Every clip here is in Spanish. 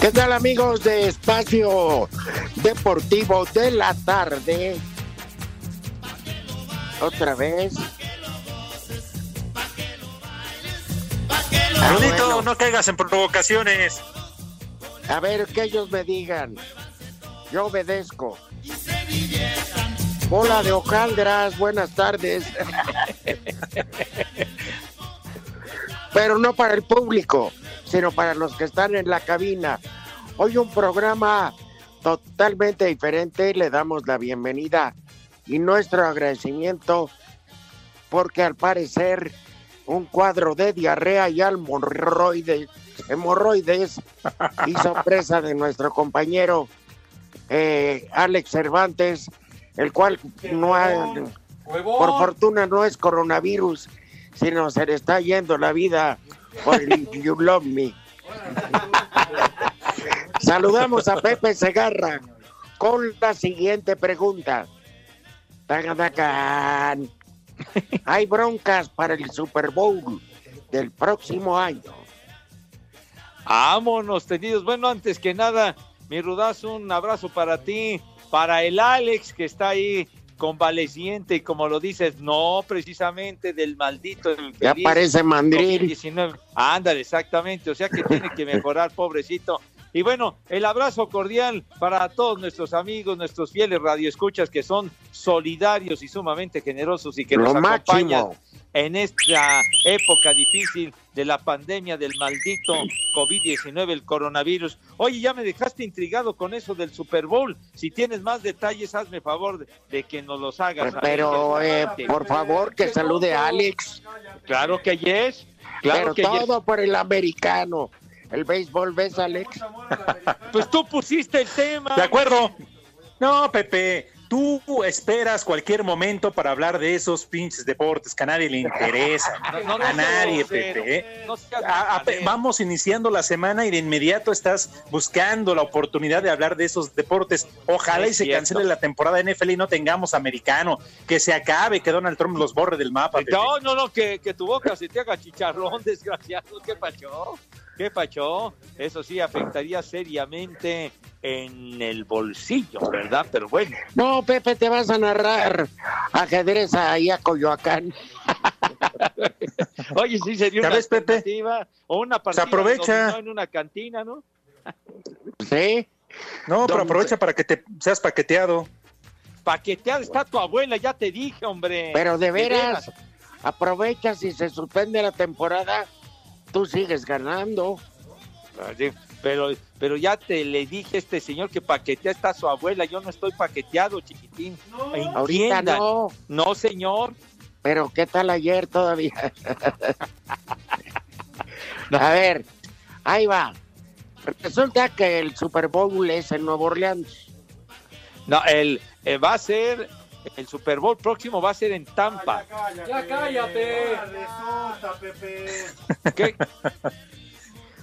¿Qué tal amigos de Espacio Deportivo de la Tarde? Otra vez. Ah, Rudito, bueno. no caigas en provocaciones. A ver, que ellos me digan. Yo obedezco. Hola de hojaldras, buenas tardes. Pero no para el público, sino para los que están en la cabina. Hoy un programa totalmente diferente. Le damos la bienvenida y nuestro agradecimiento porque al parecer un cuadro de diarrea y almorroides, hemorroides hizo presa de nuestro compañero eh, Alex Cervantes, el cual no ha, por fortuna no es coronavirus, sino se le está yendo la vida el You Love Me. Saludamos a Pepe Segarra con la siguiente pregunta. Hay broncas para el Super Bowl del próximo año. Vámonos, tenidos. Bueno, antes que nada, mi rudazo, un abrazo para ti, para el Alex que está ahí convaleciente y como lo dices, no precisamente del maldito. Ya parece mandril. COVID-19. Ándale, exactamente. O sea que tiene que mejorar, pobrecito. Y bueno, el abrazo cordial para todos nuestros amigos, nuestros fieles radioescuchas que son solidarios y sumamente generosos y que Lo nos acompañan máximo. En esta época difícil de la pandemia del maldito COVID-19, el coronavirus. Oye, ya me dejaste intrigado con eso del Super Bowl. Si tienes más detalles, hazme favor de, de que nos los hagas. Pero, eh, por favor, que salude a Alex. Claro que yes. Claro Pero que yes. todo por el americano. El béisbol, ¿ves, Alex? Pues tú pusiste el tema. De acuerdo. No, Pepe, tú esperas cualquier momento para hablar de esos pinches deportes que a nadie le interesa. No, no, no a nadie. Pepe. ¿eh? A- a- vamos iniciando la semana y de inmediato estás buscando la oportunidad de hablar de esos deportes. Ojalá y se cierto. cancele la temporada de NFL y no tengamos americano. Que se acabe, que Donald Trump los borre del mapa. Pepe. No, no, no, que, que tu boca se te haga chicharrón, desgraciado. ¿Qué pachó? ¿Qué pachó? Eso sí afectaría seriamente en el bolsillo, ¿verdad? Pero bueno. No, Pepe, te vas a narrar ajedrez ahí a Coyoacán. Oye, sí sería ¿Ya una ves, Pepe? o una partida de aprovecha. en una cantina, ¿no? ¿Sí? No, pero aprovecha para que te seas paqueteado. Paqueteada está tu abuela, ya te dije, hombre. Pero de veras, aprovecha si se suspende la temporada, tú sigues ganando. Así, Pero, pero ya te le dije a este señor que paquetea está su abuela. Yo no estoy paqueteado, chiquitín. Ahorita Entiendan. no, No, señor. pero ¿qué tal ayer todavía? A ver, ahí va. Resulta que el Super Bowl es en Nueva Orleans. No, el, eh, va a ser, el Super Bowl próximo va a ser en Tampa. Ya cállate. ¿Qué?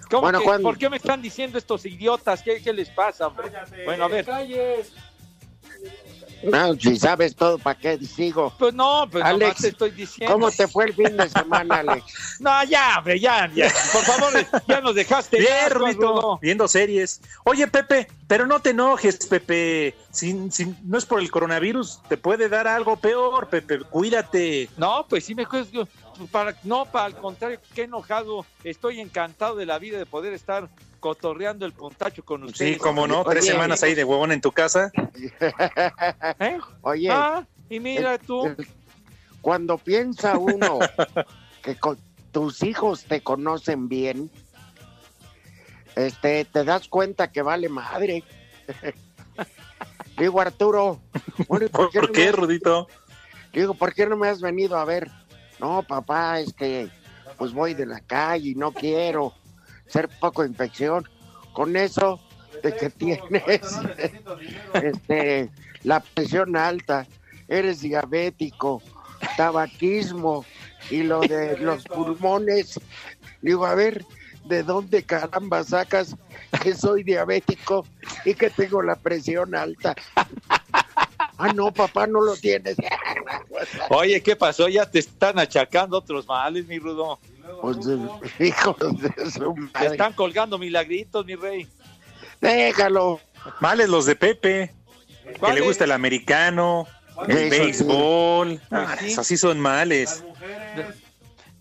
¿Cómo Bueno, que- ¿cuándo? ¿Por qué me están diciendo estos idiotas? ¿Qué, qué les pasa, hombre? Bueno, a ver. No, si sabes todo, ¿para qué sigo? Pues no, pues nomás Alex, te estoy diciendo. ¿Cómo te fue el fin de semana, Alex? No, ya, hombre, ya, ya. Por favor, ya nos dejaste. Bien, viendo series. Oye, Pepe, pero no te enojes, Pepe. Si, si no es por el coronavirus, te puede dar algo peor, Pepe. Cuídate. No, pues sí me. Para, no, para al contrario, qué enojado. Estoy encantado de la vida de poder estar cotorreando el puntacho con ustedes. Sí, como no, tres Oye. semanas ahí de huevón en tu casa. ¿Eh? Oye, Ah, y mira el- tú. el- cuando piensa uno que con- tus hijos te conocen bien, este, te das cuenta que vale madre. Digo, Arturo, bueno, ¿y ¿Por, qué, has- Rudito? Digo, ¿por qué no me has venido a ver? No, papá, es que pues voy de la calle y no quiero ser poco infección. Con eso de que tienes este, la presión alta, eres diabético, tabaquismo y lo de los pulmones. Digo, a ver, ¿de dónde caramba sacas que soy diabético y que tengo la presión alta? Ah, no, papá, no lo tienes. Oye, ¿qué pasó? Ya te están achacando otros males, mi Rudo. Pues, hijos de su madre. están colgando milagritos, mi rey. Déjalo. Males los de Pepe, que ¿Cuál le gusta el americano, el béisbol. Ah, Pues esos sí son males.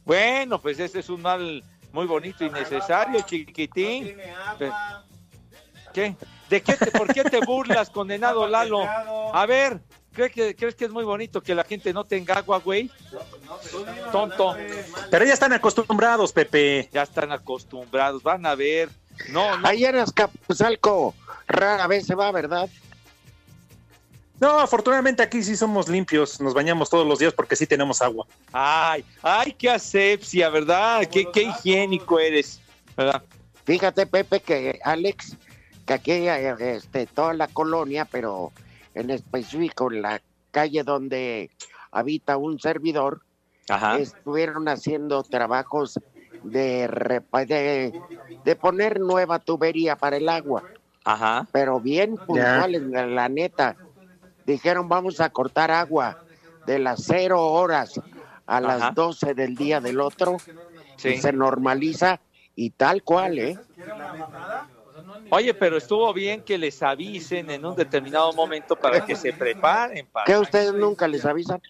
Bueno, pues ese es un mal muy bonito y necesario, chiquitín. ¿Qué? ¿De qué te, ¿Por qué te burlas, condenado Lalo? A ver, ¿crees que, ¿crees que es muy bonito que la gente no tenga agua, güey? Tonto. Pero ya están acostumbrados, Pepe. Ya están acostumbrados, van a ver. No, no. Ayer en Azcapotzalco rara vez se va, ¿verdad? No, afortunadamente aquí sí somos limpios, nos bañamos todos los días porque sí tenemos agua. Ay, ay, qué asepsia, ¿verdad? Qué, qué higiénico eres, ¿verdad? Fíjate, Pepe, que Alex, que aquí eh, este, toda la colonia, pero en específico en la calle donde habita un servidor, Ajá. estuvieron haciendo trabajos de, repa- de, de poner nueva tubería para el agua, Ajá. pero bien puntuales, la, la neta. Dijeron, vamos a cortar agua de las cero horas a Ajá. las 12 del día del otro, Sí. y se normaliza y tal cual, ¿eh? Oye, pero estuvo bien que les avisen en un determinado momento para que se preparen. Para ¿Qué ustedes nunca les avisan?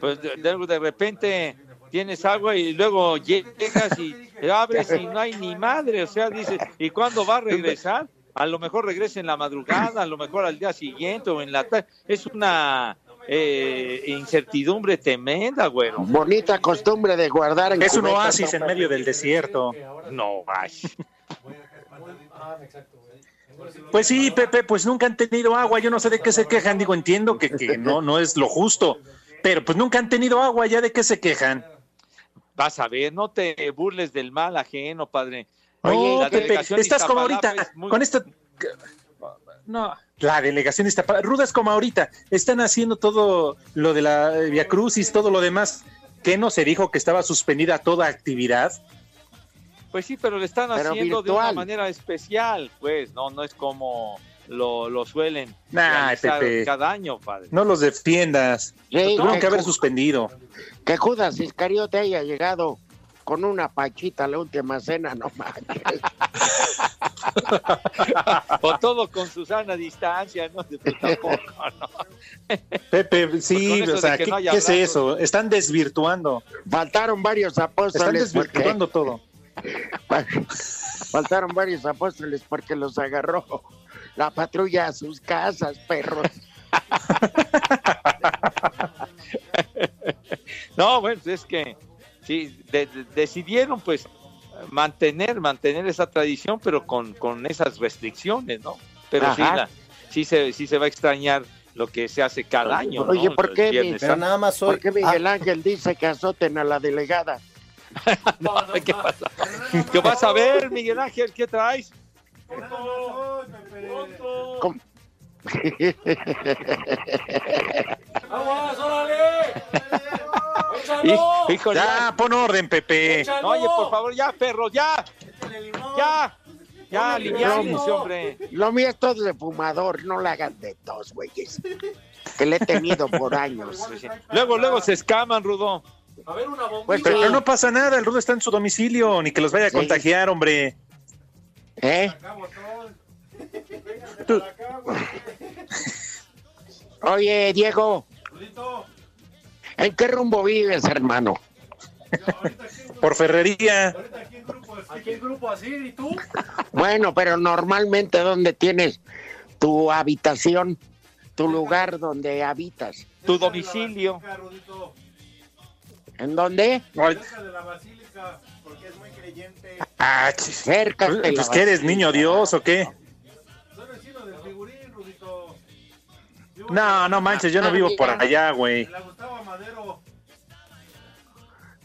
Pues de, repente tienes agua y luego llegas y abres y no hay ni madre, o sea, dices, ¿y cuándo va a regresar? A lo mejor regresa en la madrugada, a lo mejor al día siguiente o en la tarde. Es una eh, incertidumbre tremenda, güero. Bonita costumbre de guardar en Es un oasis ¿no? en medio del desierto. No, ay. Pues sí, Pepe, pues nunca han tenido agua, yo no sé de qué se quejan, digo, entiendo que, que no, no es lo justo, pero pues nunca han tenido agua, ya de qué se quejan. Vas a ver, no te burles del mal ajeno, padre. Oye, la Pepe, estás como ahorita, es muy- con esta... No, la delegación está... Ruda es como ahorita, están haciendo todo lo de la Via Crucis, todo lo demás. ¿Qué no se dijo que estaba suspendida toda actividad? Pues sí, pero lo están Pero haciendo de una manera especial, pues, no, no es como lo, lo suelen Nah, Pepe. cada año, padre. No los defiendas. Sí, Tuvieron que, que haber suspendido. que Judas Iscariote haya llegado con una pachita a la última cena, no manches. O todo con Susana a distancia, ¿no? Tampoco, ¿no? Pepe, sí, Pues eso o sea, ¿qué, no haya qué es eso? Están desvirtuando, Faltaron varios están apóstoles porque, desvirtuando todo. Faltaron varios apóstoles porque los agarró la patrulla a sus casas, perros. No, bueno, es que sí, de- de- decidieron pues mantener, mantener esa tradición, pero con, con esas restricciones, ¿no? Pero sí, la- sí, se, sí se va a extrañar lo que se hace cada año. ¿no? Oye, ¿por qué, mi- Pero nada más hoy. ¿Por qué Miguel Ángel dice que azoten a la delegada? ¿Qué pasa? ¿Qué vas a ver, Miguel Ángel? ¿Qué traes? ¿Cómo? Hij- Híjole, ya. Ya, pon orden, Pepe. Oye, por favor, ya, perro, ya. Ya, ya, No, aliviánense, hombre. Lo mío es todo de fumador, no la hagan de tos, güeyes. Que le he tenido por años. Luego, luego se escaman, Rudo. Pues Pero no pasa nada, el Rudo está en su domicilio, ni que los vaya a Sí. contagiar, hombre. ¿eh? Tú- Oye, Diego. ¿En qué rumbo vives, hermano? Por ferrería. Aquí el grupo así, ¿y tú? Bueno, pero normalmente ¿dónde tienes tu habitación? Tu lugar donde habitas. Tu domicilio. ¿En dónde? Cerca de la basílica, porque es muy creyente. ah, chis. Cerca. de la Pues que eres niño Dios o qué? Soy vecino del figurín, Rudito. Vivo No, no manches, yo no vivo por allá, güey. en La Gustavo Madero.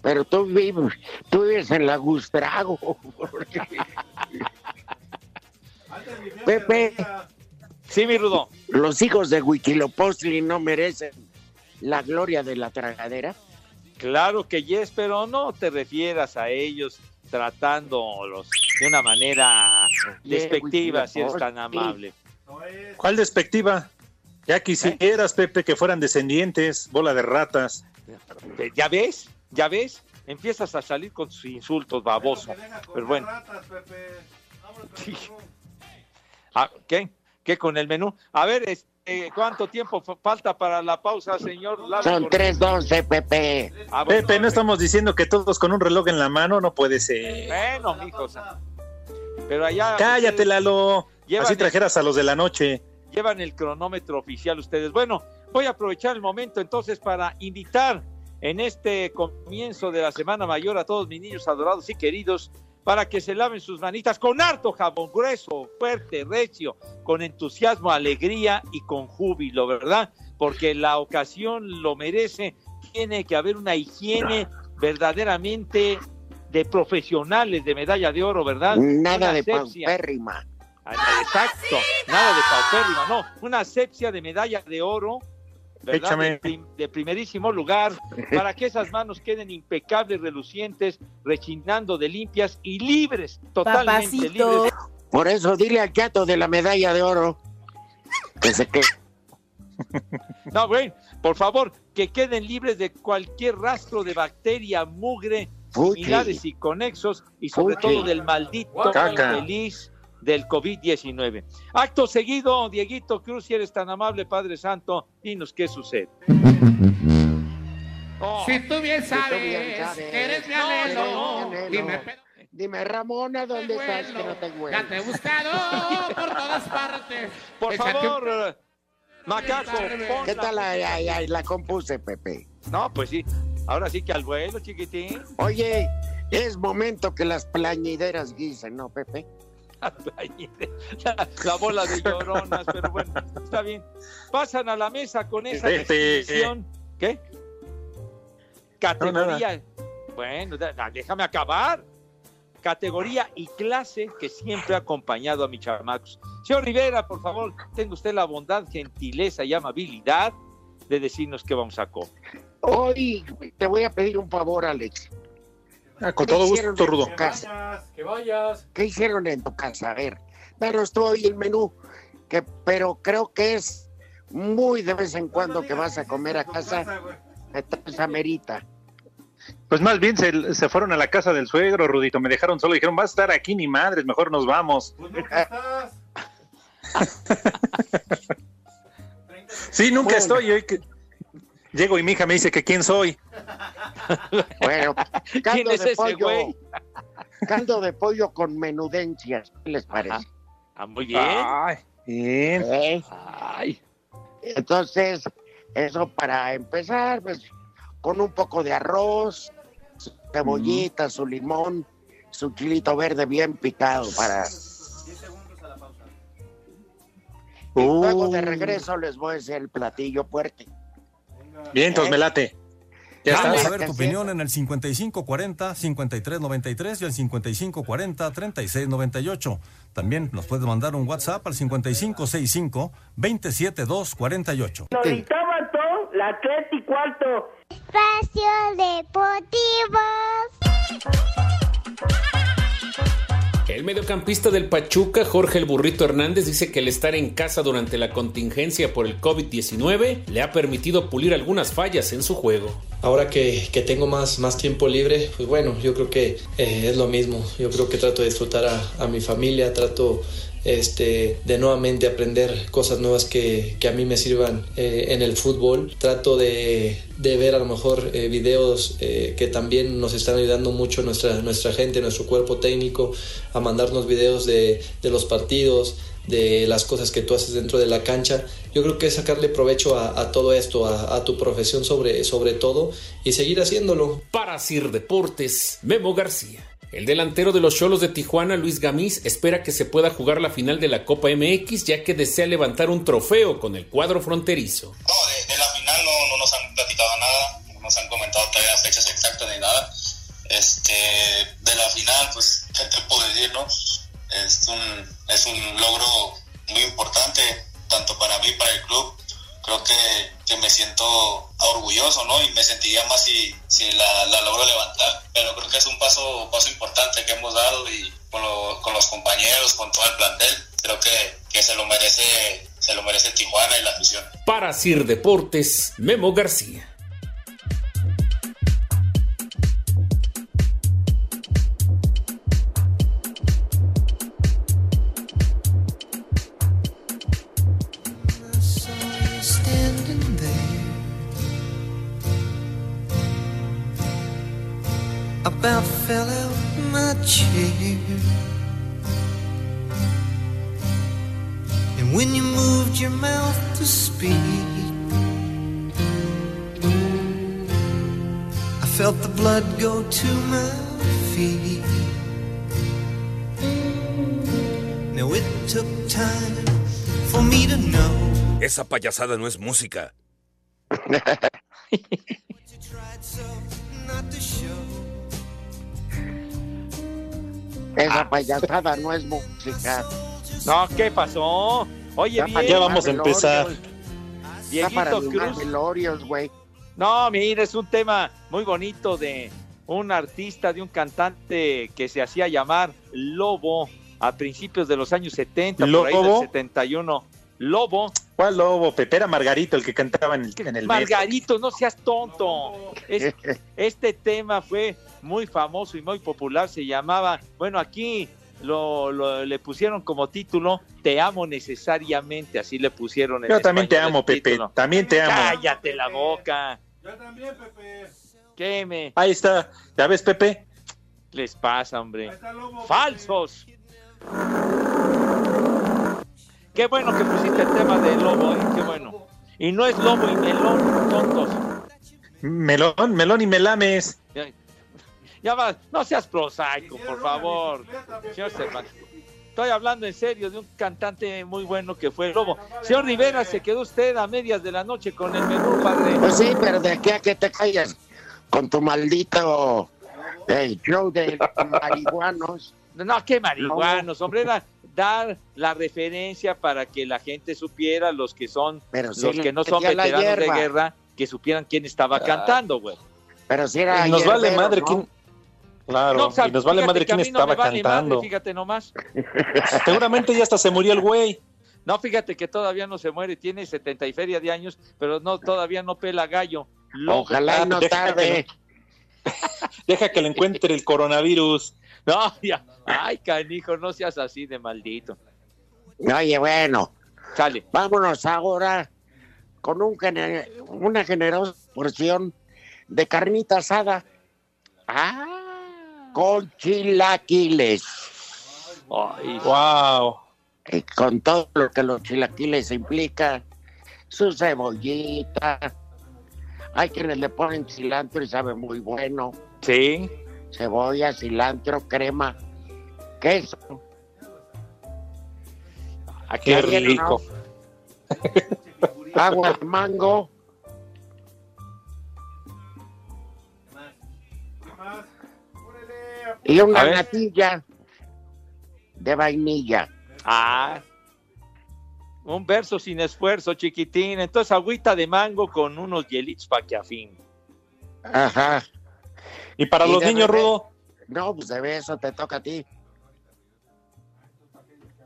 Pero tú vives, tú vives en la Gustrago. Pepe. Sí, mi Rudo. Los hijos de Huiquilopostli no merecen la gloria de la tragadera. Claro que yes, pero no te refieras a ellos tratándolos de una manera despectiva, si eres tan amable. ¿Cuál despectiva? Ya quisieras, Pepe, que fueran descendientes, bola de ratas. Eh, ¿Ya ves? ¿Ya ves? Empiezas a salir con tus insultos, baboso. Pero bueno. ratas, Pepe. Sí. Ah, ¿Qué? ¿Qué con el menú? A ver, este, ¿cuánto tiempo fa- falta para la pausa, señor? Lalo Son Cortés? 3.12, Pepe. Ah, bueno, Pepe, no estamos diciendo que todos con un reloj en la mano, no puede ser. Bueno, mijos. Pero allá Cállate, Lalo. Así el- trajeras a los de la noche. llevan el cronómetro oficial ustedes. Bueno, voy a aprovechar el momento entonces para invitar en este comienzo de la Semana Mayor a todos mis niños adorados y queridos para que se laven sus manitas con harto jabón grueso, fuerte, recio, con entusiasmo, alegría y con júbilo, ¿verdad? Porque la ocasión lo merece. Tiene que haber una higiene verdaderamente de profesionales de medalla de oro, ¿verdad? Nada Una de paupérrima. Ah, Exacto, nada de paupérrima, no, una asepsia de medalla de oro, De, prim- de primerísimo lugar, para que esas manos queden impecables, relucientes, rechinando de limpias y libres, totalmente Papacito. libres. Por eso dile al gato de la medalla de oro que se que No, güey, por favor, que queden libres de cualquier rastro de bacteria, mugre, similares y conexos, y sobre Fuchi. todo del maldito Caca. infeliz del COVID-19. Acto seguido, Dieguito Cruz, si eres tan amable, Padre Santo, dinos qué sucede. Oh, Si tú bien sabes bien sabes que eres mi anhelo, no, no, dime, pero Dime, Ramona, ¿dónde te estás? Que no te Ya te he buscado por todas partes. por favor, Macaco, ¿Qué tal? Ay, ay, ay, la compuse, Pepe. No, pues sí, ahora sí que al vuelo, chiquitín. Oye, es momento que las plañideras guisen, ¿no, Pepe? La, la bola de lloronas, pero bueno, está bien. Pasan a la mesa con esa definición. ¿Qué? Categoría. bueno, déjame acabar. Categoría y clase que siempre ha acompañado a mis chamacos. Señor Rivera, por favor, tenga usted la bondad, gentileza y amabilidad de decirnos qué vamos a comer. Hoy te voy a pedir un favor, Alex. Ah, con ¿Qué todo gusto, Rudo. Que vayas, que vayas. ¿Qué hicieron en tu casa? A ver, danos tú hoy el menú, que, pero creo que es muy de vez en cuando que vas a comer a casa, esa merita. Pues más bien se, se fueron a la casa del suegro, Rudito. Me dejaron solo. Dijeron, vas a estar aquí ni madres, mejor nos vamos. Pues nunca estás. Sí, nunca Bueno. estoy. Hoy que... Llego y mi hija me dice que quién soy. Bueno, ¿Quién caldo es de ese pollo, güey? caldo de pollo con menudencias, ¿qué les parece? Ah, muy bien. Ay, bien. ¿Eh? Ay, Entonces, eso para empezar, pues, con un poco de arroz, su cebollita, su limón, su chilito verde bien picado para... 10 segundos a la pausa. Y luego de regreso les voy a decir el platillo fuerte. Bien, entonces me late. Ya. Vamos a ver tu opinión en el 5540-5393 y el 5540-3698. También nos puedes mandar un WhatsApp al 5565-27248. Loritómato, la tres y cuarto. Espacio Deportivo. El mediocampista del Pachuca, Jorge el Burrito Hernández, dice que el estar en casa durante la contingencia por el COVID-19 le ha permitido pulir algunas fallas en su juego. Ahora que, que tengo más, más tiempo libre, pues bueno, yo creo que eh, es lo mismo. Yo creo que trato de disfrutar a, a mi familia, trato este, de nuevamente aprender cosas nuevas que, que a mí me sirvan eh, en el fútbol. Trato de, de ver a lo mejor eh, videos eh, que también nos están ayudando mucho nuestra, nuestra gente, nuestro cuerpo técnico, a mandarnos videos de, de los partidos, de las cosas que tú haces dentro de la cancha. Yo creo que es sacarle provecho a, todo esto, a, a, tu profesión sobre, sobre todo y seguir haciéndolo. Para Sir Deportes, Memo García. El delantero de los Cholos de Tijuana, Luis Gamiz, espera que se pueda jugar la final de la Copa MX ya que desea levantar un trofeo con el cuadro fronterizo. No, de, de la final no, no, nos han platicado nada, no nos han comentado todavía fechas exactas ni nada. Este, de la final, pues, ¿qué te puedo decir, no? Es un, es un logro muy importante, tanto para mí, para el club. Creo que, que me siento orgulloso, ¿no? Y me sentiría más si, si la, la, logro levantar. Pero creo que es un paso, paso importante que hemos dado y con, lo, con los compañeros, con todo el plantel, creo que, que se lo merece, se lo merece Tijuana y la afición. Para Sir Deportes, Memo García. About fell out my chair. And when you moved your mouth to speak, I felt the blood go to my feet. Now it took time for me to know. Esa payasada no es música. Esa payasada no es música. No, ¿qué pasó? Oye, Ya bien. Ya vamos a empezar. Ya para Cruz. velorios, güey. No, mira, es un tema muy bonito de un artista, de un cantante que se hacía llamar Lobo a principios de los años 70, por ahí del ¿Lobo? 71. Lobo. ¿Cuál lobo? Pepe era Margarito el que cantaba en el, en el Margarito, no seas tonto. Es- este tema fue muy famoso y muy popular. Se llamaba, bueno, aquí lo, lo- le pusieron como título Te amo necesariamente. Así le pusieron. en Yo también te amo, Pepe. título. También te amo. Cállate la boca. Yo también, Pepe. ¿Qué me Ahí está. ¿Ya ves, Pepe? les pasa, hombre? ¡Falsos! Qué bueno que pusiste el tema del lobo, ¿eh? Qué bueno. Y no es lobo y melón, tontos. Melón, melón y melames. Ya, ya va, no seas prosaico, por favor. Señor. Estoy hablando en serio de un cantante muy bueno que fue Lobo. Señor Rivera, se quedó usted a medias de la noche con el menú, padre. Pues sí, pero de aquí a que te calles con tu maldito eh, show de marihuanos. No, qué marihuanos, hombre, era dar la referencia para que la gente supiera, los que son, Pero sí los que no son veteranos de guerra, que supieran quién estaba cantando, güey. Pero si era Y nos vale madre ¿no? quién. Claro, No, o sea, y nos vale madre quién no estaba vale cantando. madre, fíjate nomás. Seguramente ya hasta se murió el güey. No, fíjate que todavía no se muere, tiene 70 y feria de años, pero no todavía no pela gallo. Ojalá no Deja que tarde. Deja que le encuentre el coronavirus. No, ya. Ay, canijo, no seas así de maldito. Oye, bueno, Sale. vámonos ahora con un gener- una generosa porción de carnita asada Ah. Con chilaquiles. Ay, Wow. Y con todo lo que los chilaquiles implica, su cebollita. Hay quienes le ponen cilantro y sabe muy bueno. sí. Cebolla, cilantro, crema, queso. Ah, Qué rico. ¿no? Agua de mango. Y una natilla de vainilla. Ah. Un verso sin esfuerzo, chiquitín. Entonces, agüita de mango con unos hielitos para que afín. Ajá. ¿Y para Y los niños, bebé. Rudo? No, pues de eso te toca a ti.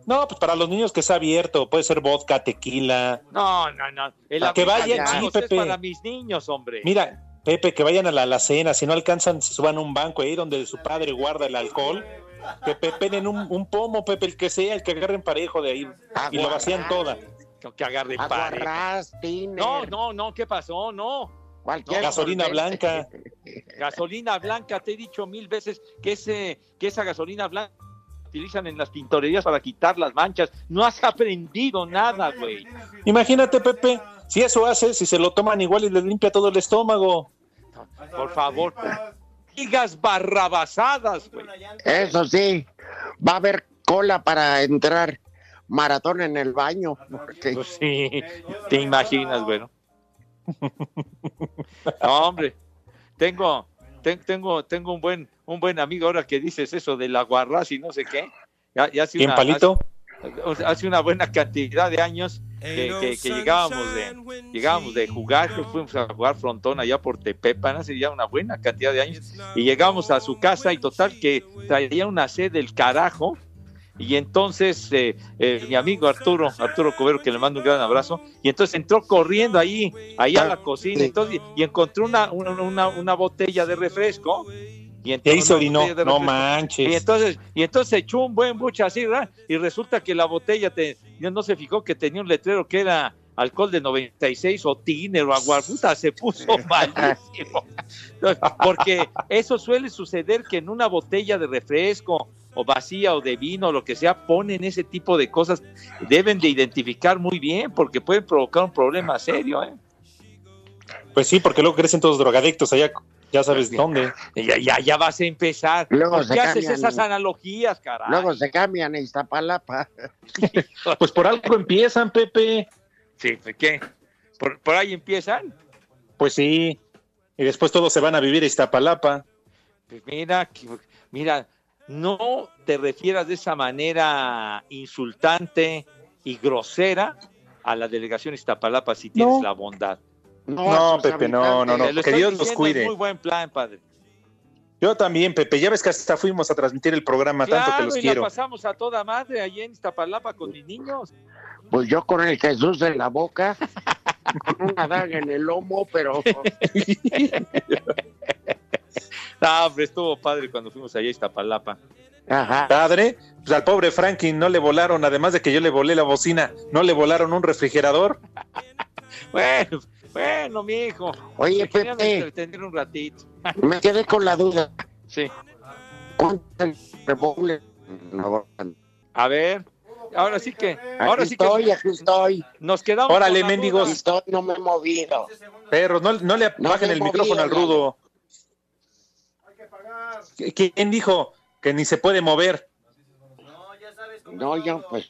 No, pues para los niños que sea abierto, puede ser vodka, tequila. No, no, no. El que vayan, sí, es para mis niños, hombre. Mira, Pepe, que vayan a la alacena, si no alcanzan, se suban a un banco ahí donde su padre guarda el alcohol, que pepenen un, un pomo, Pepe, el que sea, el que agarren parejo de ahí, y lo vacían toda. Que agarren. Tiner. No, no, no, ¿qué pasó? No. Cualquier Gasolina blanca. Gasolina blanca, te he dicho mil veces que, ese, que esa gasolina blanca utilizan en las pintorerías para quitar las manchas. No has aprendido nada, güey. Imagínate, Pepe, si eso hace, si se lo toman igual y les limpia todo el estómago. Por favor, digas barrabasadas, güey. Eso sí, va a haber cola para entrar maratón en el baño. porque- Pues sí, te imaginas, güey. ¿no? No, hombre, tengo, ten- tengo, tengo un buen, un buen amigo ahora que dices eso de la guarraz y no sé qué. Ya, ya hace ¿Quién, una- Palito? Hace, hace una buena cantidad de años que, que- que llegábamos de llegábamos de jugar, que fuimos a jugar frontón allá por Tepepan hace ya una buena cantidad de años. Y llegamos a su casa y total que traía una sed del carajo. Y entonces eh, eh, mi amigo Arturo, Arturo Cubero, que le mando un gran abrazo, y entonces entró corriendo ahí, ahí a la cocina entonces, y encontró una, una, una, una botella de refresco. Y, entonces una orinó, no manches. Y entonces, y entonces echó un buen buche así, ¿verdad? Y resulta que la botella te, no se fijó que tenía un letrero que era alcohol de 96 o tiner o aguarputa, se puso malísimo. Porque eso suele suceder que en una botella de refresco o vacía o de vino o lo que sea, ponen ese tipo de cosas, deben de identificar muy bien porque pueden provocar un problema serio, ¿eh? Pues sí, porque luego crecen todos drogadictos allá, ya sabes dónde. Ya, ya, ya vas a empezar. Luego ¿Por se qué haces cambian. esas analogías, caray? Luego se cambian a Iztapalapa. Pues por algo empiezan, Pepe. Sí, ¿por ¿qué? ¿Por, por ahí empiezan? Pues sí. Y después todos se van a vivir a Iztapalapa. Pues mira, mira, no te refieras de esa manera insultante y grosera a la delegación Iztapalapa si tienes No. la bondad. No, Pepe, no, no, no. Que Dios los cuide. es muy buen plan, padre. Yo también, Pepe. Ya ves que hasta fuimos a transmitir el programa, tanto que los y quiero. la pasamos a toda madre allí en Iztapalapa con mis niños. Pues yo con el Jesús en la boca, con una daga en el lomo, pero No, hombre, estuvo padre cuando fuimos allá a Iztapalapa. Padre, pues al pobre Franklin no le volaron, además de que yo le volé la bocina, no le volaron un refrigerador. Bueno, bueno, mi hijo. Oye, Pepe. entretener un ratito. me quedé con la duda. Sí. ¿Cuánto es el Super Bowl? No, A ver, ahora sí que, ahora Aquí sí que estoy, aquí estoy. nos quedamos. Órale, mendigos. estoy, no me he movido. Perros, no, no le No bajen el micrófono al rudo. ¿Quién dijo que ni se puede mover? No, ya pues.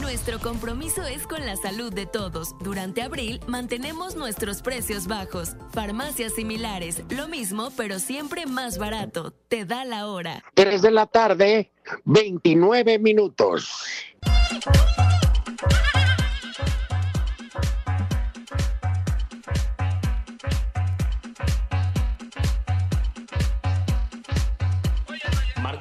Nuestro compromiso es con la salud de todos. Durante abril mantenemos nuestros precios bajos. Farmacias similares, lo mismo, pero siempre más barato. Te da la hora. 3 de la tarde, 29 minutos.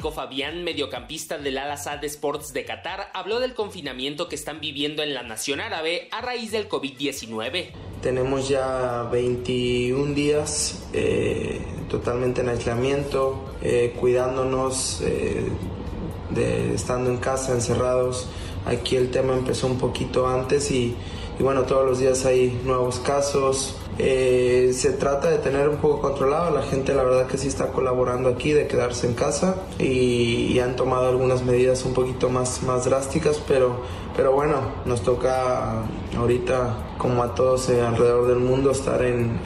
Marco Fabián, mediocampista del Al Sadd Sports de Qatar, habló del confinamiento que están viviendo en la nación árabe a raíz del COVID-19. Tenemos ya 21 días eh, totalmente en aislamiento, eh, cuidándonos, eh, de, estando en casa, encerrados. Aquí el tema empezó un poquito antes y bueno, todos los días hay nuevos casos. Eh, se trata de tener un poco controlado, la gente la verdad que sí está colaborando aquí, de quedarse en casa y, han tomado algunas medidas un poquito más, más drásticas, pero, pero bueno, nos toca ahorita, como a todos eh, alrededor del mundo, estar en-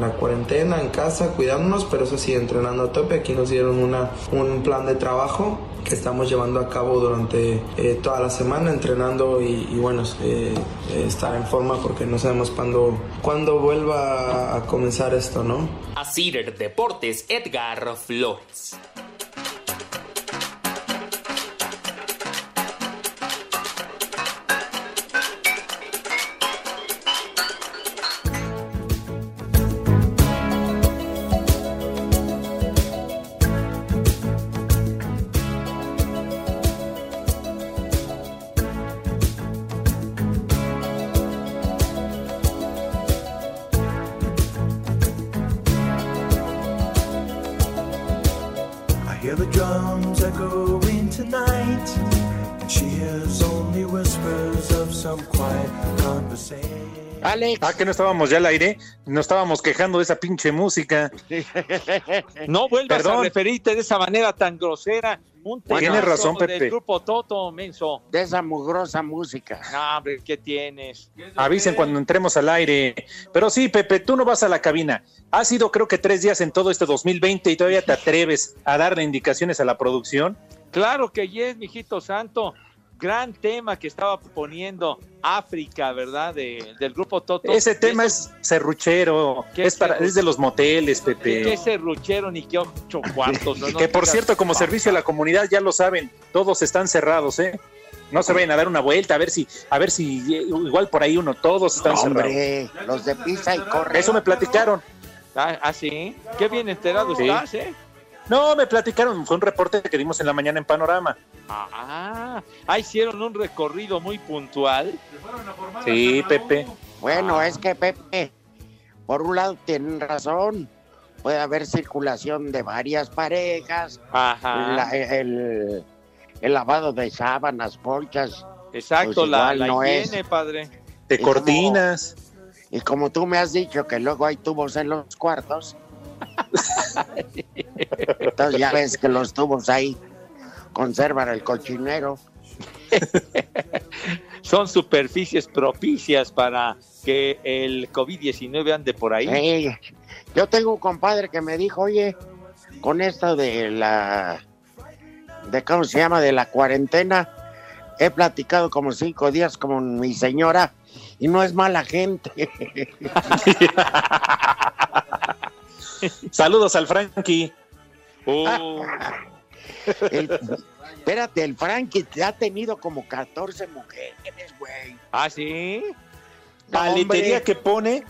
la cuarentena, en casa, cuidándonos, pero eso sí, entrenando a tope. Aquí nos dieron una, un plan de trabajo que estamos llevando a cabo durante eh, toda la semana, entrenando y, y bueno, eh, estar en forma porque no sabemos cuándo, cuándo vuelva a, comenzar esto, ¿no? A Cider Deportes, Edgar Flores. Alex. Ah, que no estábamos ya al aire, no estábamos quejando de esa pinche música. No vuelvas Perdón. a referirte de esa manera tan grosera. Un Tienes razón, del Pepe. grupo Toto, menso. De esa mugrosa música. No, hombre, ¿qué tienes? Avisen cuando entremos al aire. Pero sí, Pepe, tú no vas a la cabina. Ha sido creo que tres días en todo este 2020 y todavía te atreves a darle indicaciones a la producción. Claro que yes, mijito santo. Gran tema que estaba poniendo África, ¿verdad? De- del grupo Toto. Ese tema es serruchero, ¿Qué es, para, es de los moteles, ¿Qué, Pepe. qué serruchero ni qué ocho cuartos? No, no que por cierto, como servicio a la comunidad, ya lo saben, todos están cerrados, ¿eh? No se vayan a dar una vuelta, a ver si, a ver si eh, igual por ahí uno, todos están cerrados. Hombre, los de pisa y corre. Eso me platicaron. Ah, ah, sí. Qué bien enterado Sí. estás, ¿eh? No, me platicaron, fue un reporte que dimos en la mañana en Panorama. Ah, ah, hicieron un recorrido muy puntual. Sí, Pepe. Bueno, es que Pepe, por un lado tienen razón. Puede haber circulación de varias parejas. Ajá. la- el, el lavado de sábanas, colchas. Exacto, pues la, la no es. padre. De Y como- cortinas. Y como tú me has dicho que luego hay tubos en los cuartos. entonces ya ves que los tubos ahí conservan el cochinero. Son superficies propicias para que el COVID-19 ande por ahí. Sí. Yo tengo un compadre que me dijo, oye, con esto de la, de cómo se llama, de la cuarentena, he platicado como cinco días con mi señora y no es mala gente. Saludos al Frankie. Oh, El- espérate, el Frankie ha tenido como 14 mujeres, güey. ah, sí. Paletería hombre. que pone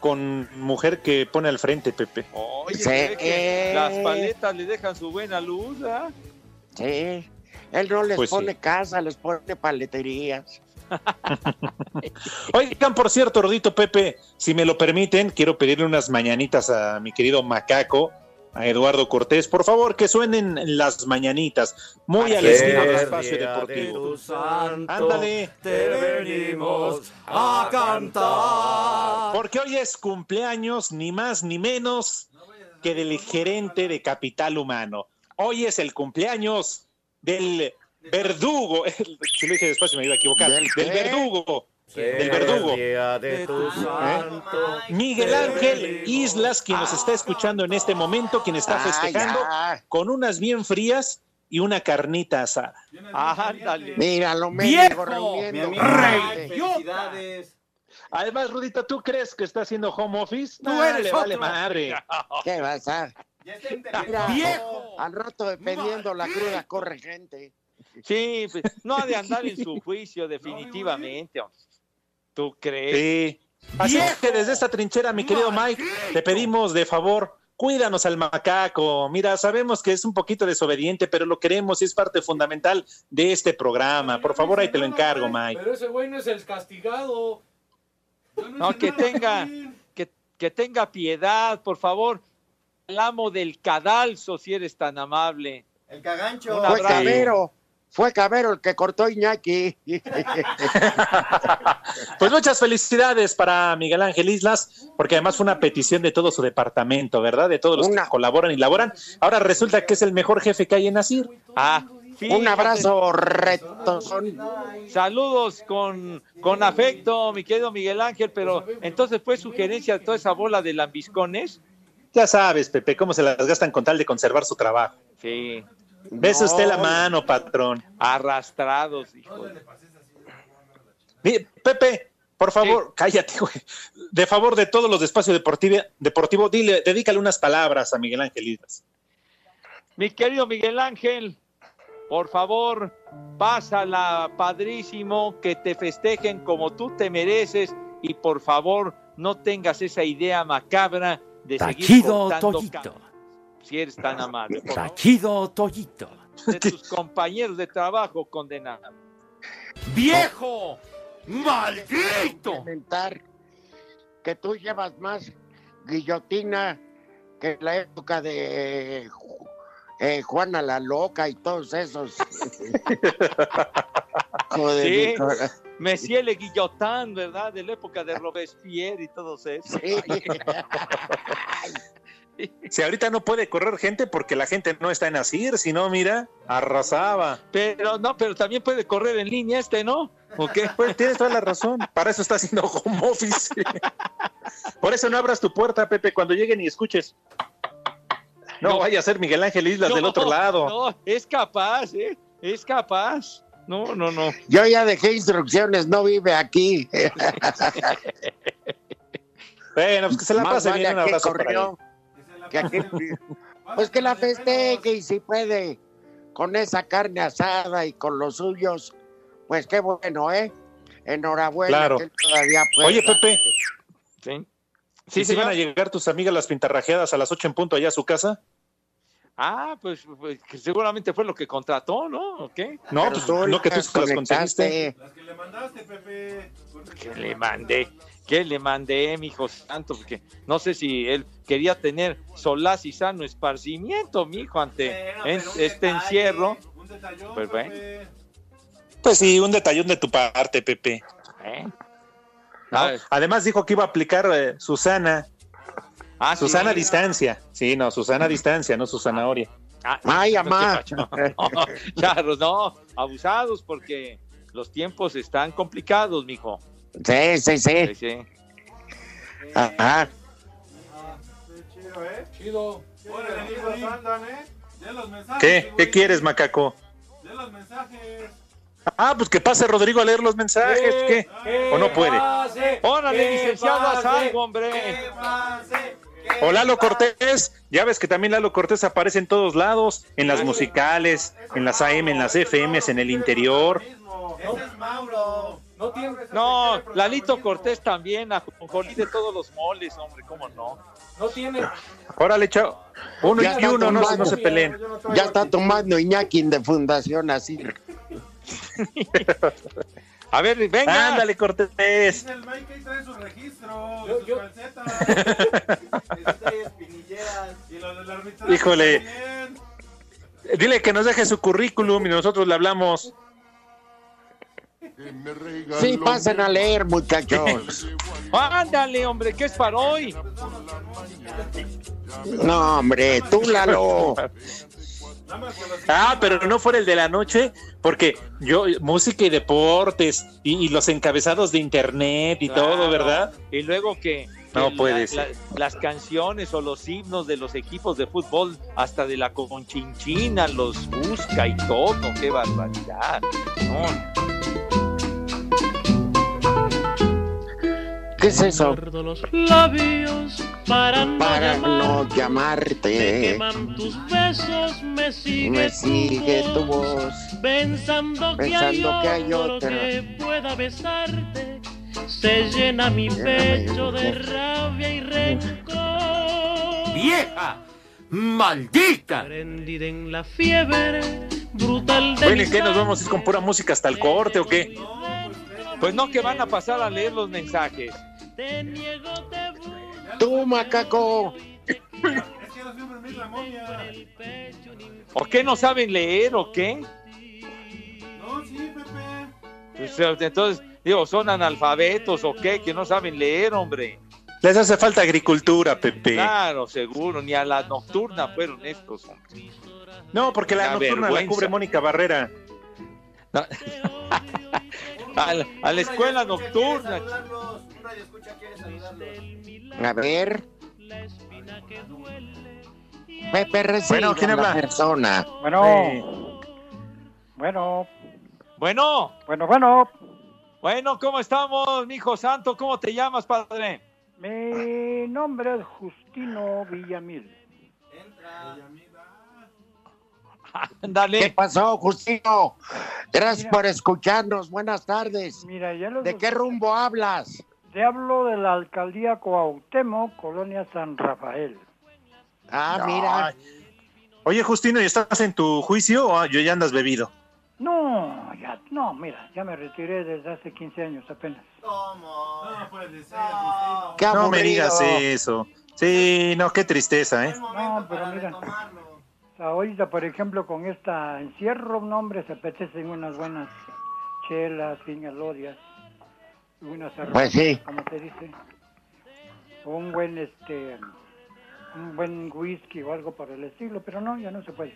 con mujer que pone al frente, Pepe. Oye, Sí. las paletas le dejan su buena luz, ¿ah? Sí. Él no les Pues sí. pone casa, les pone paleterías. Oigan, por cierto, Rodito Pepe, si me lo permiten, quiero pedirle unas mañanitas a mi querido Macaco, a Eduardo Cortés. Por favor, que suenen las mañanitas, muy al estilo del espacio deportivo. Ándale. Te venimos a cantar. Porque hoy es cumpleaños, ni más ni menos que del gerente de Capital Humano. Hoy es el cumpleaños del verdugo. Si lo dije despacio me iba a equivocar. ¿Del Del, qué? verdugo. Del verdugo. de tu santo. Miguel Ángel Islas, quien nos está escuchando en este momento, quien está Ah, festejando con unas bien frías y una carnita asada. Ándale. Míralo, ¡Viejo! mendigo, Mi reuniendo. amigo. gente. Felicidades. Además, Rudita, ¿tú crees que está haciendo home office? No, eres le vale madre. ¿Qué vas a? Ya está entendiendo. Mira, ¡Viejo! al rato dependiendo la cruda corre gente. Sí, pues, no ha de andar en su juicio, definitivamente. ¿Tú crees? Sí. Así es que desde esta trinchera, mi querido Mike, te pedimos de favor, cuídanos al macaco. Mira, sabemos que es un poquito desobediente, pero lo queremos y es parte fundamental de este programa. Por favor, ahí te lo encargo, Mike. Pero ese güey no es el castigado. No, que tenga, que, que tenga piedad, por favor. El amo del cadalso, si eres tan amable. El cagancho. Un abrazo. Fue Cabero el que cortó Iñaki. Pues muchas felicidades para Miguel Ángel Islas, porque además fue una petición de todo su departamento, ¿verdad? De todos los Una- que colaboran y laboran. Ahora resulta que es el mejor jefe que hay en Asir. Ah, Un abrazo retozón. Saludos con, con afecto, mi querido Miguel Ángel, pero entonces fue sugerencia de toda esa bola de lambiscones. Ya sabes, Pepe, cómo se las gastan con tal de conservar su trabajo. Sí, Bese No. usted la mano, patrón. arrastrados, hijo. Mire, Pepe, por favor, cállate, güey. De favor de todos los de Espacio Deportivo, deportivo dile, dedícale unas palabras a Miguel Ángel. Mi querido Miguel Ángel, por favor, pásala padrísimo, que te festejen como tú te mereces y por favor no tengas esa idea macabra de seguir cortando Toyito. ca- Si eres tan amable, Tachido Toyito. de tus compañeros de trabajo condenados. ¡Viejo! ¡Maldito! Comentar que tú llevas más guillotina que la época de Ju- eh, Juana la Loca y todos esos. Joder, Sí, Messier Le Guillotin, ¿verdad? De la época de Robespierre y todos esos. Si ahorita no puede correr gente porque la gente no está en Asir, si no, mira, arrasaba. Pero no, pero también puede correr en línea este, ¿no? ¿O qué? Pues tienes toda la razón. Para eso está haciendo home office. Por eso no abras tu puerta, Pepe, cuando lleguen y escuches. No, No. vaya a ser Miguel Ángel Islas del otro lado. No, es capaz, ¿eh? Es capaz. No, no, no. Yo ya dejé instrucciones, no vive aquí. Bueno, pues que se la Más pase vale bien. Un aquí abrazo para que Pues que la festeje y si puede, con esa carne asada y con los suyos, pues qué bueno, ¿eh? Enhorabuena. Claro. que él todavía puede. Oye, Pepe. Sí. ¿Sí, se van a llegar tus amigas las pintarrajeadas a las 8 en punto allá a su casa? Ah, pues, pues, que seguramente fue lo que contrató, ¿no? ¿O qué? No, pues no que tú se las conseguiste. Las que le mandaste, Pepe. Que le mandé, que le mandé, mi hijo santo, porque no sé si él quería tener solaz y sano esparcimiento, mi hijo, ante en- este encierro. Pues bueno, Pues sí, un detallón de tu parte, Pepe. ¿eh? ¿no? A ver. Además dijo que iba a aplicar eh, Susana. Ah, sí. Susana a distancia. Sí, no, Susana a distancia, no Susanahoria. Ah, Ay. No, charros, no, abusados porque los tiempos están complicados, mijo. Sí, sí, sí. Sí, sí. Ajá. Chido, ¿eh? Chido. ¿eh? De los mensajes. ¿Qué? ¿Qué quieres, macaco? De los mensajes. Ah, pues que pase Rodrigo a leer los mensajes. ¿Qué? ¿O no puede? Órale, ¿Qué licenciado, haz algo, hombre. ¿Qué pase? O Lalo Cortés, ya ves que también Lalo Cortés aparece en todos lados, en las musicales, en las AM, en las FMs, en el interior. Ese es Mauro. No tiene. No, Lalito Cortés también, a Jolí de todos los moles, hombre, ¿cómo no? No tiene. Órale, chao. Uno Ya y está uno, no, se- tomando. no se peleen. Ya está tomando Iñaki de Fundación así. A ver, venga. Ándale, Cortés. Dice el Mike que ahí trae su registro. Yo- sus yo- calcetas. Trae espinilleras. y lo del arbitraje. Híjole. también. Dile que nos deje su currículum y nosotros le hablamos. Sí, pasen a leer, muchachos. Ándale, hombre, ¿qué es para hoy? No, hombre, tú, Lalo. Ah, pero no fuera el de la noche, porque yo, música y deportes, y, y los encabezados de internet y todo. ¿verdad? Y luego que, No la- puede la- ser. las canciones o los himnos de los equipos de fútbol, hasta de la conchinchina, los busca y todo, qué barbaridad. No, ¿Qué es eso? los labios para no Para llamar. no Me llamarte, queman tus besos, me sigue, me sigue tu tu voz. Pensando, que, hay que hay otro otra. que pueda besarte, se llena mi pecho de rabia y rencor. ¡Vieja! ¡Maldita! Prendida en la fiebre brutal de Bueno, ¿y qué nos vamos a ir con pura música hasta el corte o qué? Pues no, que van a pasar a leer los mensajes. Te niego, te busco. Tú, macaco. Es que no siempre me es la momia. ¿O qué no saben leer o qué? No, sí, Pepe. Pues, entonces, digo, son analfabetos o qué, que no saben leer, hombre. Les hace falta agricultura, Pepe. Claro, seguro, ni a la nocturna fueron estos, hombre. No, porque la nocturna la cubre Mónica Barrera. A la, a la escuela nocturna. A ver. Pepe recibe Bueno, ¿quién habla? persona. Bueno, bueno, Bueno, bueno, bueno. bueno, ¿cómo estamos, mijo santo? ¿Cómo te llamas, padre? Mi nombre es Justino Villamil. ¿Qué Dale. pasó, Justino? Gracias por escucharnos. Buenas tardes. Mira, ya los ¿De qué rumbo hablas? Te hablo de la alcaldía Cuauhtémoc, colonia San Rafael. Ah, mira. Oye, Justino, ¿y estás en tu juicio o yo ya andas bebido? No, ya, no, mira, ya me retiré desde hace 15 años apenas. No puede ser, Justino. Qué No me aburrido. digas eso. Sí, no, qué tristeza, ¿eh? No, pero mira, Ahorita, por ejemplo, con esta encierro, un hombre se apetecen unas buenas chelas, fingalodias, unas cervezas, Pues sí. como se dice. Un buen, este, un buen whisky o algo por el estilo, pero no, ya no se puede.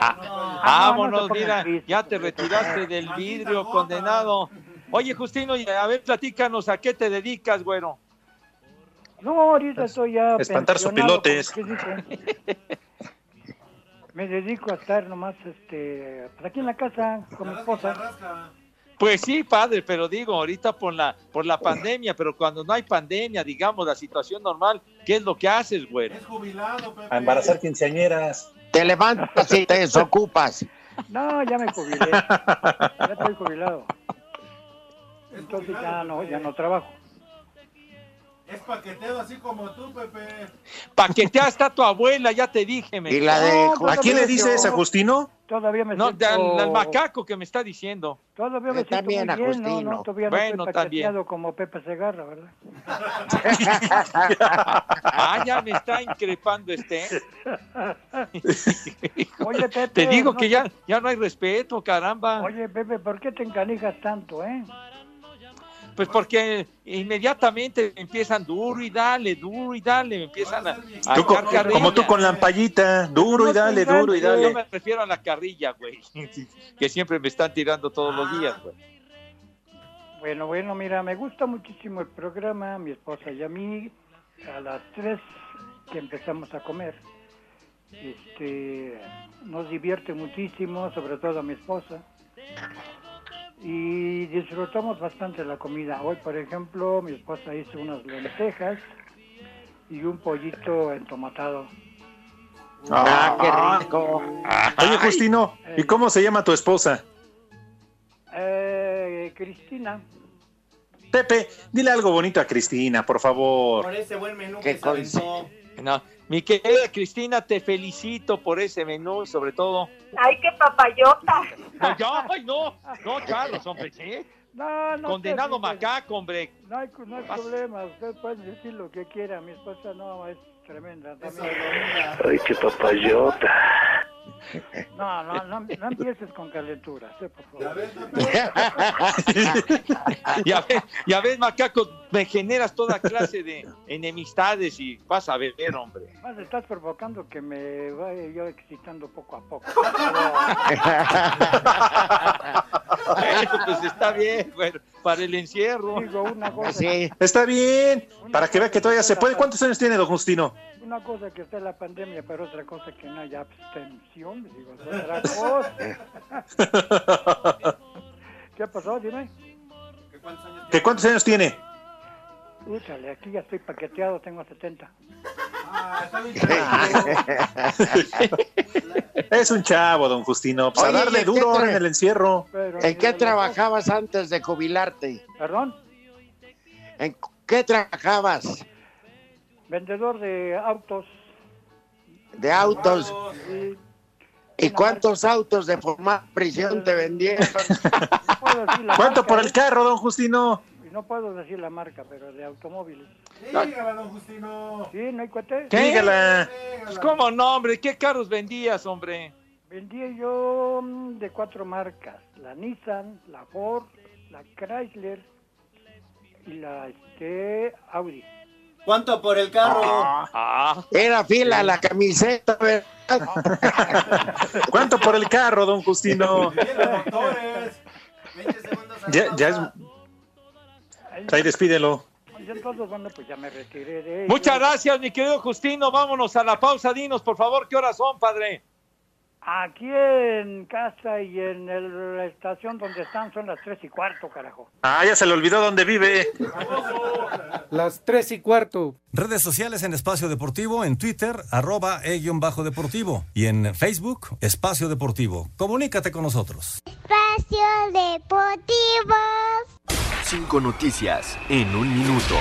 Ah, Vámonos, no te mira, triste, ya te retiraste del vidrio, condenado. Oye, Justino, y a ver, platícanos, ¿a qué te dedicas, güero? No, ahorita estoy ya espantar que dice. Me dedico a estar nomás, este, pues aquí en la casa con mi esposa. Pues sí, padre, pero digo, ahorita por la, por la pandemia, pero cuando no hay pandemia, digamos, la situación normal, ¿qué es lo que haces, güero? A embarazar quinceañeras. Te levantas y te desocupas. No, ya me jubilé. ya estoy jubilado. Entonces ya no, ya no trabajo. Es paqueteo así como tú, Pepe. Paquetea está tu abuela, ya te dije. me- Y la de No, ¿A quién le dices, yo- a Justino? Todavía me No, siento... al, al macaco que me está diciendo. Todavía me Yo siento también, muy bien, ¿no? Agustino. no, todavía no Bueno, estoy también. paqueteado como Pepe Segarra, ¿verdad? Ah, ya me está increpando este. Oye, Pepe, Te digo no que ya, ya no hay respeto, caramba. Oye, Pepe, ¿por qué te encanijas tanto, eh? Pues porque inmediatamente empiezan duro y dale, duro y dale, empiezan a, a Tú con- como tú con la ampallita, duro y dale, duro y Yo dale. me refiero a la carrilla, güey, que siempre me están tirando todos los días, güey. Bueno, bueno, mira, me gusta muchísimo el programa, mi esposa y a mí, a las tres que empezamos a comer. Este, nos divierte muchísimo, sobre todo a mi esposa. Y disfrutamos bastante la comida. Hoy, por ejemplo, mi esposa hizo unas lentejas y un pollito entomatado. Ah, qué rico. Oye, Justino, ¿y cómo se llama tu esposa? Eh, Cristina, Pepe, dile algo bonito a Cristina, por favor. Por ese buen menú Qué que se aventó. No, mi querida Cristina, te felicito por ese menú, sobre todo. Ay, qué papayota. No, ya, ay, no, no, Carlos, hombre, ¿sí? No, no Condenado macaco, hombre. No hay, no hay problema, usted puede decir lo que quiera. Mi esposa no es tremenda. también. Ay, qué papayota. No, no, no, no empieces con calenturas, eh, por favor. Ya ves, ya ves, macaco, me generas toda clase de enemistades y vas a ver, hombre. Más estás provocando que me vaya yo excitando poco a poco. Bueno, pues está bien, bueno, para el encierro. Digo, una cosa, Sí. Está bien, para que vea que todavía se puede. ¿Cuántos años tiene don Justino? Una cosa que está en la pandemia, pero otra cosa que no haya abstención, digo, es otra cosa. ¿Qué pasó? Dime. ¿Que ¿Cuántos años tiene? Úchale, aquí ya estoy paqueteado, tengo 70. Es un chavo, don Justino. Pues a Oye, darle ¿y en qué duro en el encierro. Pero, ¿En qué trabajabas antes de jubilarte? ¿Perdón? ¿En qué trabajabas? Vendedor de autos. De autos. Y ¿Y cuántos autos de forma prisión te vendieron? no ¿Cuánto marca, por el ¿eh? carro, don Justino? Y no puedo decir la marca, pero de automóviles. Dígala, don Justino. ¿Sí? ¿No hay cuate? ¿Qué? Dígala. Pues, ¿Cómo no, hombre? ¿Qué carros vendías, hombre? Vendía yo mm, de cuatro marcas. La Nissan, la Ford, la Chrysler y la este, Audi. ¿Cuánto por el carro? Ah, Era fila la camiseta, ¿verdad? ¿Cuánto por el carro, don Justino? Tiene motores. 20 segundos a Ya, ya es. Ahí despídelo. Y entonces, bueno, pues ya me retiré de ello. Muchas gracias, mi querido Justino. Vámonos a la pausa. Dinos, por favor, ¿qué horas son, padre? Aquí en casa y en el- la estación donde están son las tres y cuarto, carajo. Ah, ya se le olvidó dónde vive. Las tres y cuarto. Redes sociales en Espacio Deportivo, en Twitter, arroba e-bajo deportivo. Y en Facebook, Espacio Deportivo. Comunícate con nosotros. Espacio Deportivo. Cinco noticias en un minuto.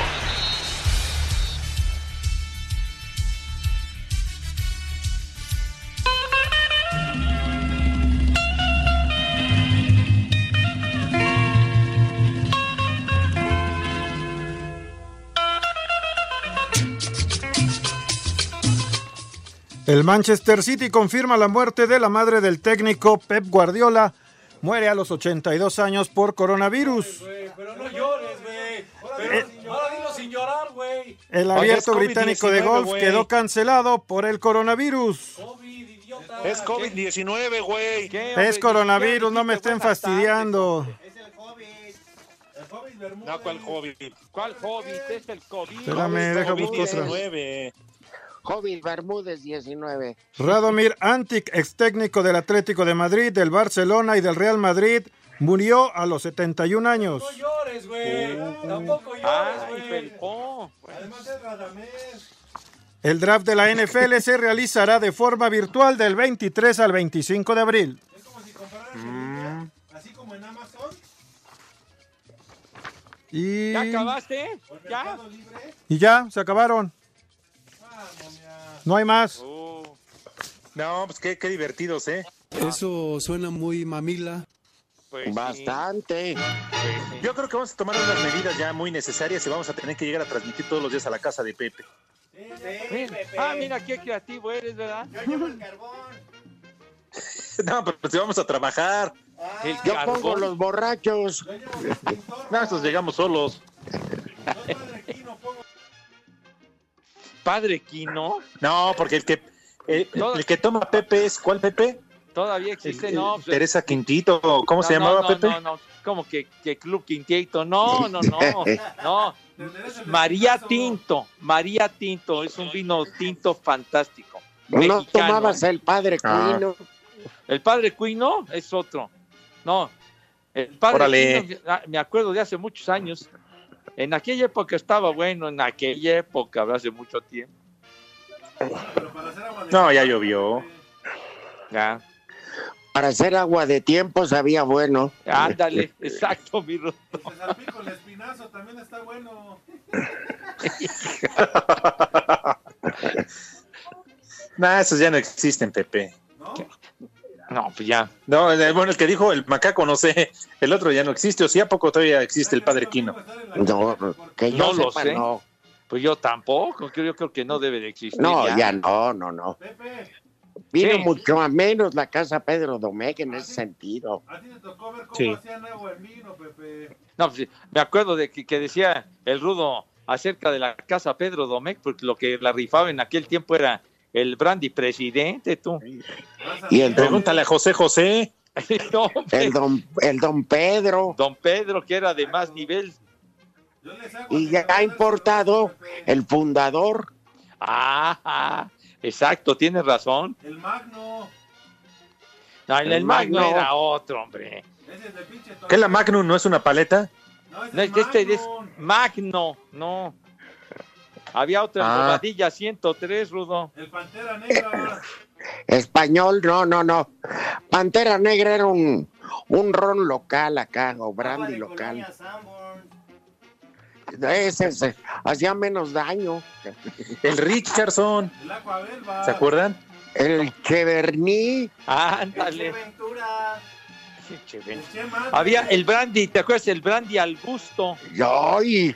El Manchester City confirma la muerte de la madre del técnico Pep Guardiola. Muere a los 82 años por coronavirus. Pero no llores, güey. Eh. ahora dilo sin llorar, güey. El abierto es británico de COVID-19, golf quedó cancelado por el coronavirus. Es COVID-19, güey. Es coronavirus, no me estén fastidiando. No, ¿cuál COVID? ¿Cuál COVID? Es el COVID. Espérame, deja busco Jovis Bermúdez 19. Radomir Antic, ex técnico del Atlético de Madrid, del Barcelona y del Real Madrid, murió a los 71 años. No llores, güey. Tampoco llores, Ay, güey. Además es Radamés. El draft de la NFL se realizará de forma virtual del 23 al 25 de abril. Así como en Amazon. Y, ¿Ya acabaste? ¿Ya? y ya, se acabaron. No hay más. No, pues qué, qué divertidos, ¿eh? Eso suena muy mamila. Pues Bastante. Yo creo que vamos a tomar unas medidas ya muy necesarias y vamos a tener que llegar a transmitir todos los días a la casa de Pepe. Ah, mira qué creativo eres, ¿verdad? Yo llevo el carbón. No, pero pues vamos a trabajar. El Yo carbón. pongo los borrachos. No, estos llegamos solos. Padre Quino. No, porque el que el, el que toma Pepe es ¿cuál Pepe? Todavía existe, no. pues, Teresa Quintito, ¿cómo se llamaba no, Pepe? No, no, como que, que Club Quinteto. No, no, no. No. María Tinto. María Tinto. Es un vino tinto fantástico. No tomabas el padre Ah. Cuino. El padre Cuino es otro. No. El padre Órale. Cuino, ah, me acuerdo de hace muchos años. En aquella época estaba bueno, en aquella época, hace mucho tiempo. No, ya llovió. Ya. Para hacer agua de tiempo sabía bueno. Ándale, exacto, mi. Se salpico el espinazo, también está bueno. Nah, esos ya no existen, Pepe. No, pues ya. No, el- bueno, el que dijo el macaco, no sé, el otro ya no existe, o sí, ¿a poco todavía existe el Padre Quino? No, que yo No lo sepa, sé. no. Pues yo tampoco, que yo creo que no debe de existir. No, ya. ya no, no, no. Vino Sí. mucho a menos la casa Pedro Domecq en ese sentido. A ti te tocó ver cómo Sí. hacían en vino, Pepe. No, pues, me acuerdo de que, que decía el Rudo acerca de la casa Pedro Domecq, porque lo que la rifaba en aquel tiempo era el brandy presidente, tú. Y el don, Pregúntale a José José. No, el don, el don Pedro. don Pedro, que era de más nivel. Y ya ha importado el fundador. Ah, exacto, tienes razón. El Magno. No, el, El el Magno, Magno. era otro, hombre. Ese es de pinche ¿Qué la Magnum no es una paleta? No, No, es es que este es. Magno, no. Había otra Ah. Bobadilla 103, Rudo. El Pantera Negra. Español, no, no, no. Pantera Negra era un, un ron local acá, o brandy local. Ese, ese hacía menos daño. El Richardson, El Aqua Belva. ¿se acuerdan? El Cheverny, El Ándale. El Che. Había el brandy, ¿te acuerdas? El brandy al gusto. ¡ay!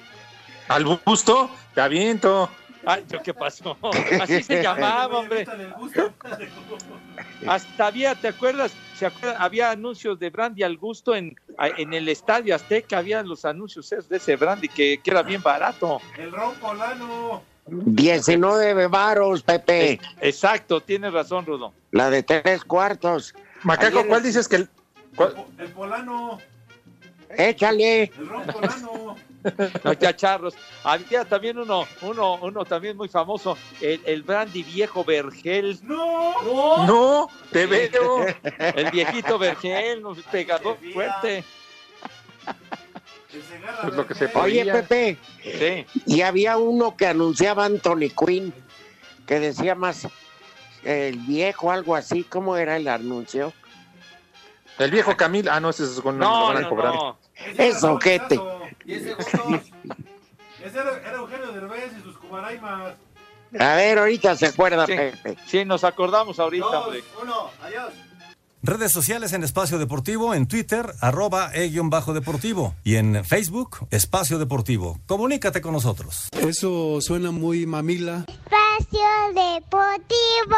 Al busto, te aviento. Ay, ¿yo ¿qué pasó? Así se llamaba, hombre. Hasta había, ¿te acuerdas? ¿Se acuerdan? Había anuncios de brandy al gusto en, en el Estadio Azteca, había los anuncios esos de ese brandy que, que era bien barato. El Ron Polano. 19 varos, Pepe. Exacto, tienes razón, Rudo. La de tres cuartos. Macaco, Ayer- ¿cuál dices que el, cuál- El Polano. Échale. No, ya charros. Había también uno, uno, uno también muy famoso, el, el brandy viejo Vergel. No. No, te veo. El viejito Vergel, un pegador fuerte. Pues lo que se. Oye. Pepe, Sí. y había uno que anunciaba Anthony Quinn, que decía más el viejo, algo así. ¿Cómo era el anuncio? El viejo Camilo. Ah, no, ese es con No, lo van a no, cobrar. no. Era Eso, ojete. Y ese gustó. Ese era, era Eugenio Derbez y sus cubaraimas. A ver, ahorita se acuerda, Sí. Pepe. Sí, nos acordamos ahorita, Dos, hombre. uno, adiós. Redes sociales en Espacio Deportivo, en Twitter, arroba e-bajo deportivo. Y en Facebook, Espacio Deportivo. Comunícate con nosotros. Eso suena muy mamila. Espacio Deportivo.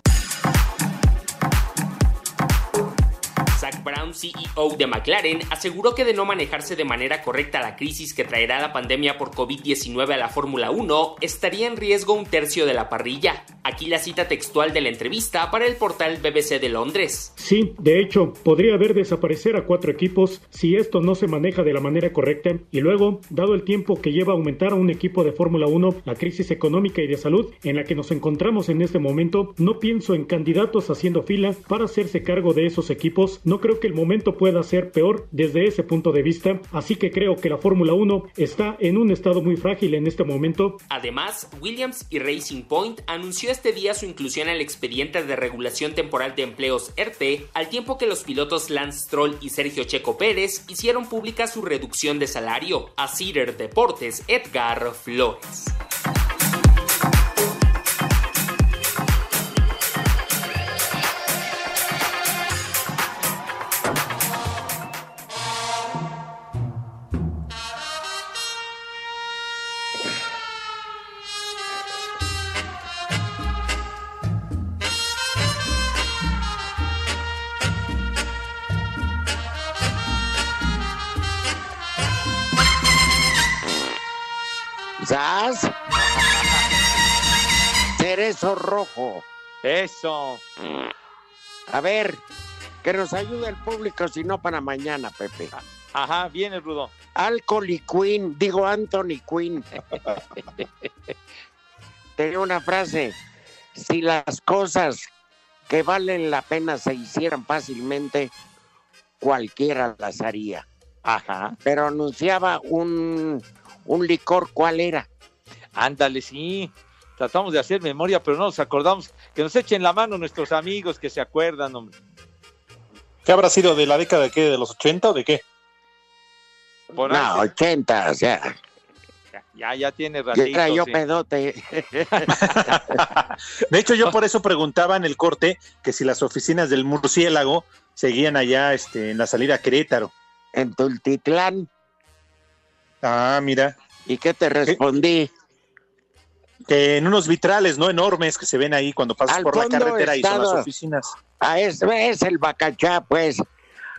Zach Brown, CEO de McLaren, aseguró que de no manejarse de manera correcta la crisis que traerá la pandemia por COVID-19 a la Fórmula 1, estaría en riesgo un tercio de la parrilla. Aquí la cita textual de la entrevista para el portal BBC de Londres. Sí, de hecho, podría haber desaparecer a cuatro equipos si esto no se maneja de la manera correcta. Y luego, dado el tiempo que lleva a aumentar a un equipo de Fórmula 1, la crisis económica y de salud en la que nos encontramos en este momento, no pienso en candidatos haciendo fila para hacerse cargo de esos equipos. No creo que el momento pueda ser peor desde ese punto de vista, así que creo que la Fórmula 1 está en un estado muy frágil en este momento. Además, Williams y Racing Point anunció este día su inclusión al expediente de regulación temporal de empleos ERTE, al tiempo que los pilotos Lance Stroll y Sergio Checo Pérez hicieron pública su reducción de salario. A Cider Deportes, Edgar Flores. Rojo. Eso. A ver, que nos ayude el público, si no para mañana, Pepe. Ajá, viene Rudo. Alcohol y Queen, digo Anthony Quinn. Tenía una frase, si las cosas que valen la pena se hicieran fácilmente, cualquiera las haría. Ajá. Pero anunciaba un, un licor, ¿cuál era? Ándale, sí. Tratamos de hacer memoria, pero no nos acordamos. Que nos echen la mano nuestros amigos que se acuerdan, hombre. ¿Qué habrá sido de la década de qué? ¿De los 80 o de qué? Por no, ahí, 80, o sea, ya, ya tiene ratito. era yo sí. pedote. De hecho, yo por eso preguntaba en el corte que si las oficinas del murciélago seguían allá este, en la salida a Querétaro. En Tultitlán. Ah, mira. ¿Y qué te respondí? Que en unos vitrales, ¿no? Enormes que se ven ahí cuando pasas Al por la carretera y son las oficinas. Ah, es, es el Bacachá, pues.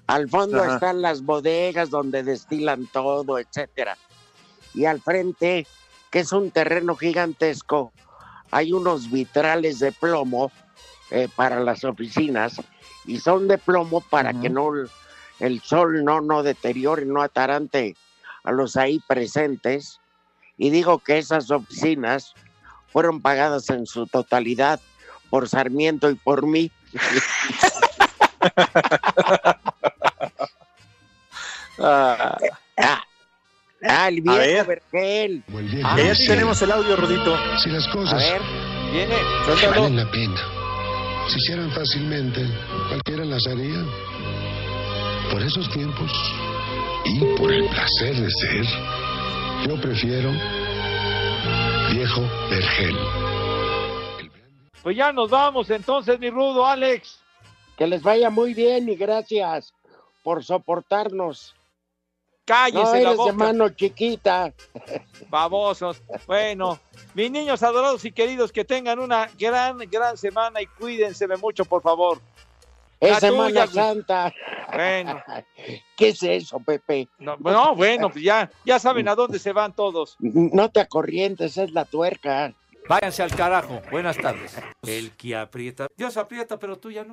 Al fondo Ajá. están las bodegas donde destilan todo, etcétera. Y al frente, que es un terreno gigantesco, hay unos vitrales de plomo eh, para las oficinas y son de plomo para que no el sol no no deteriore, no atarante a los ahí presentes. Y digo que esas oficinas fueron pagadas en su totalidad por Sarmiento y por mí. Ah, Ah, ah, el A viejo ver. Vergel. Ah, ya tenemos el audio, Rodito. Si las A cosas ver, Viene, valen la pena, si hicieran fácilmente, cualquiera las haría. Por esos tiempos y por el placer de ser, yo prefiero viejo Vergel. Pues ya nos vamos entonces, mi Rudo, Alex. que les vaya muy bien y gracias por soportarnos. Cállese No la eres de boca. mano chiquita. Babosos. Bueno, mis niños adorados y queridos, que tengan una gran, gran semana y cuídense de mucho, por favor. Es Semana tuya. Santa. Bueno, ¿Qué es eso, Pepe? no, no, bueno, pues ya, ya saben a dónde se van todos. No te acorrientes, es la tuerca. Váyanse al carajo. Buenas tardes. El que aprieta. Dios aprieta, pero tú ya no.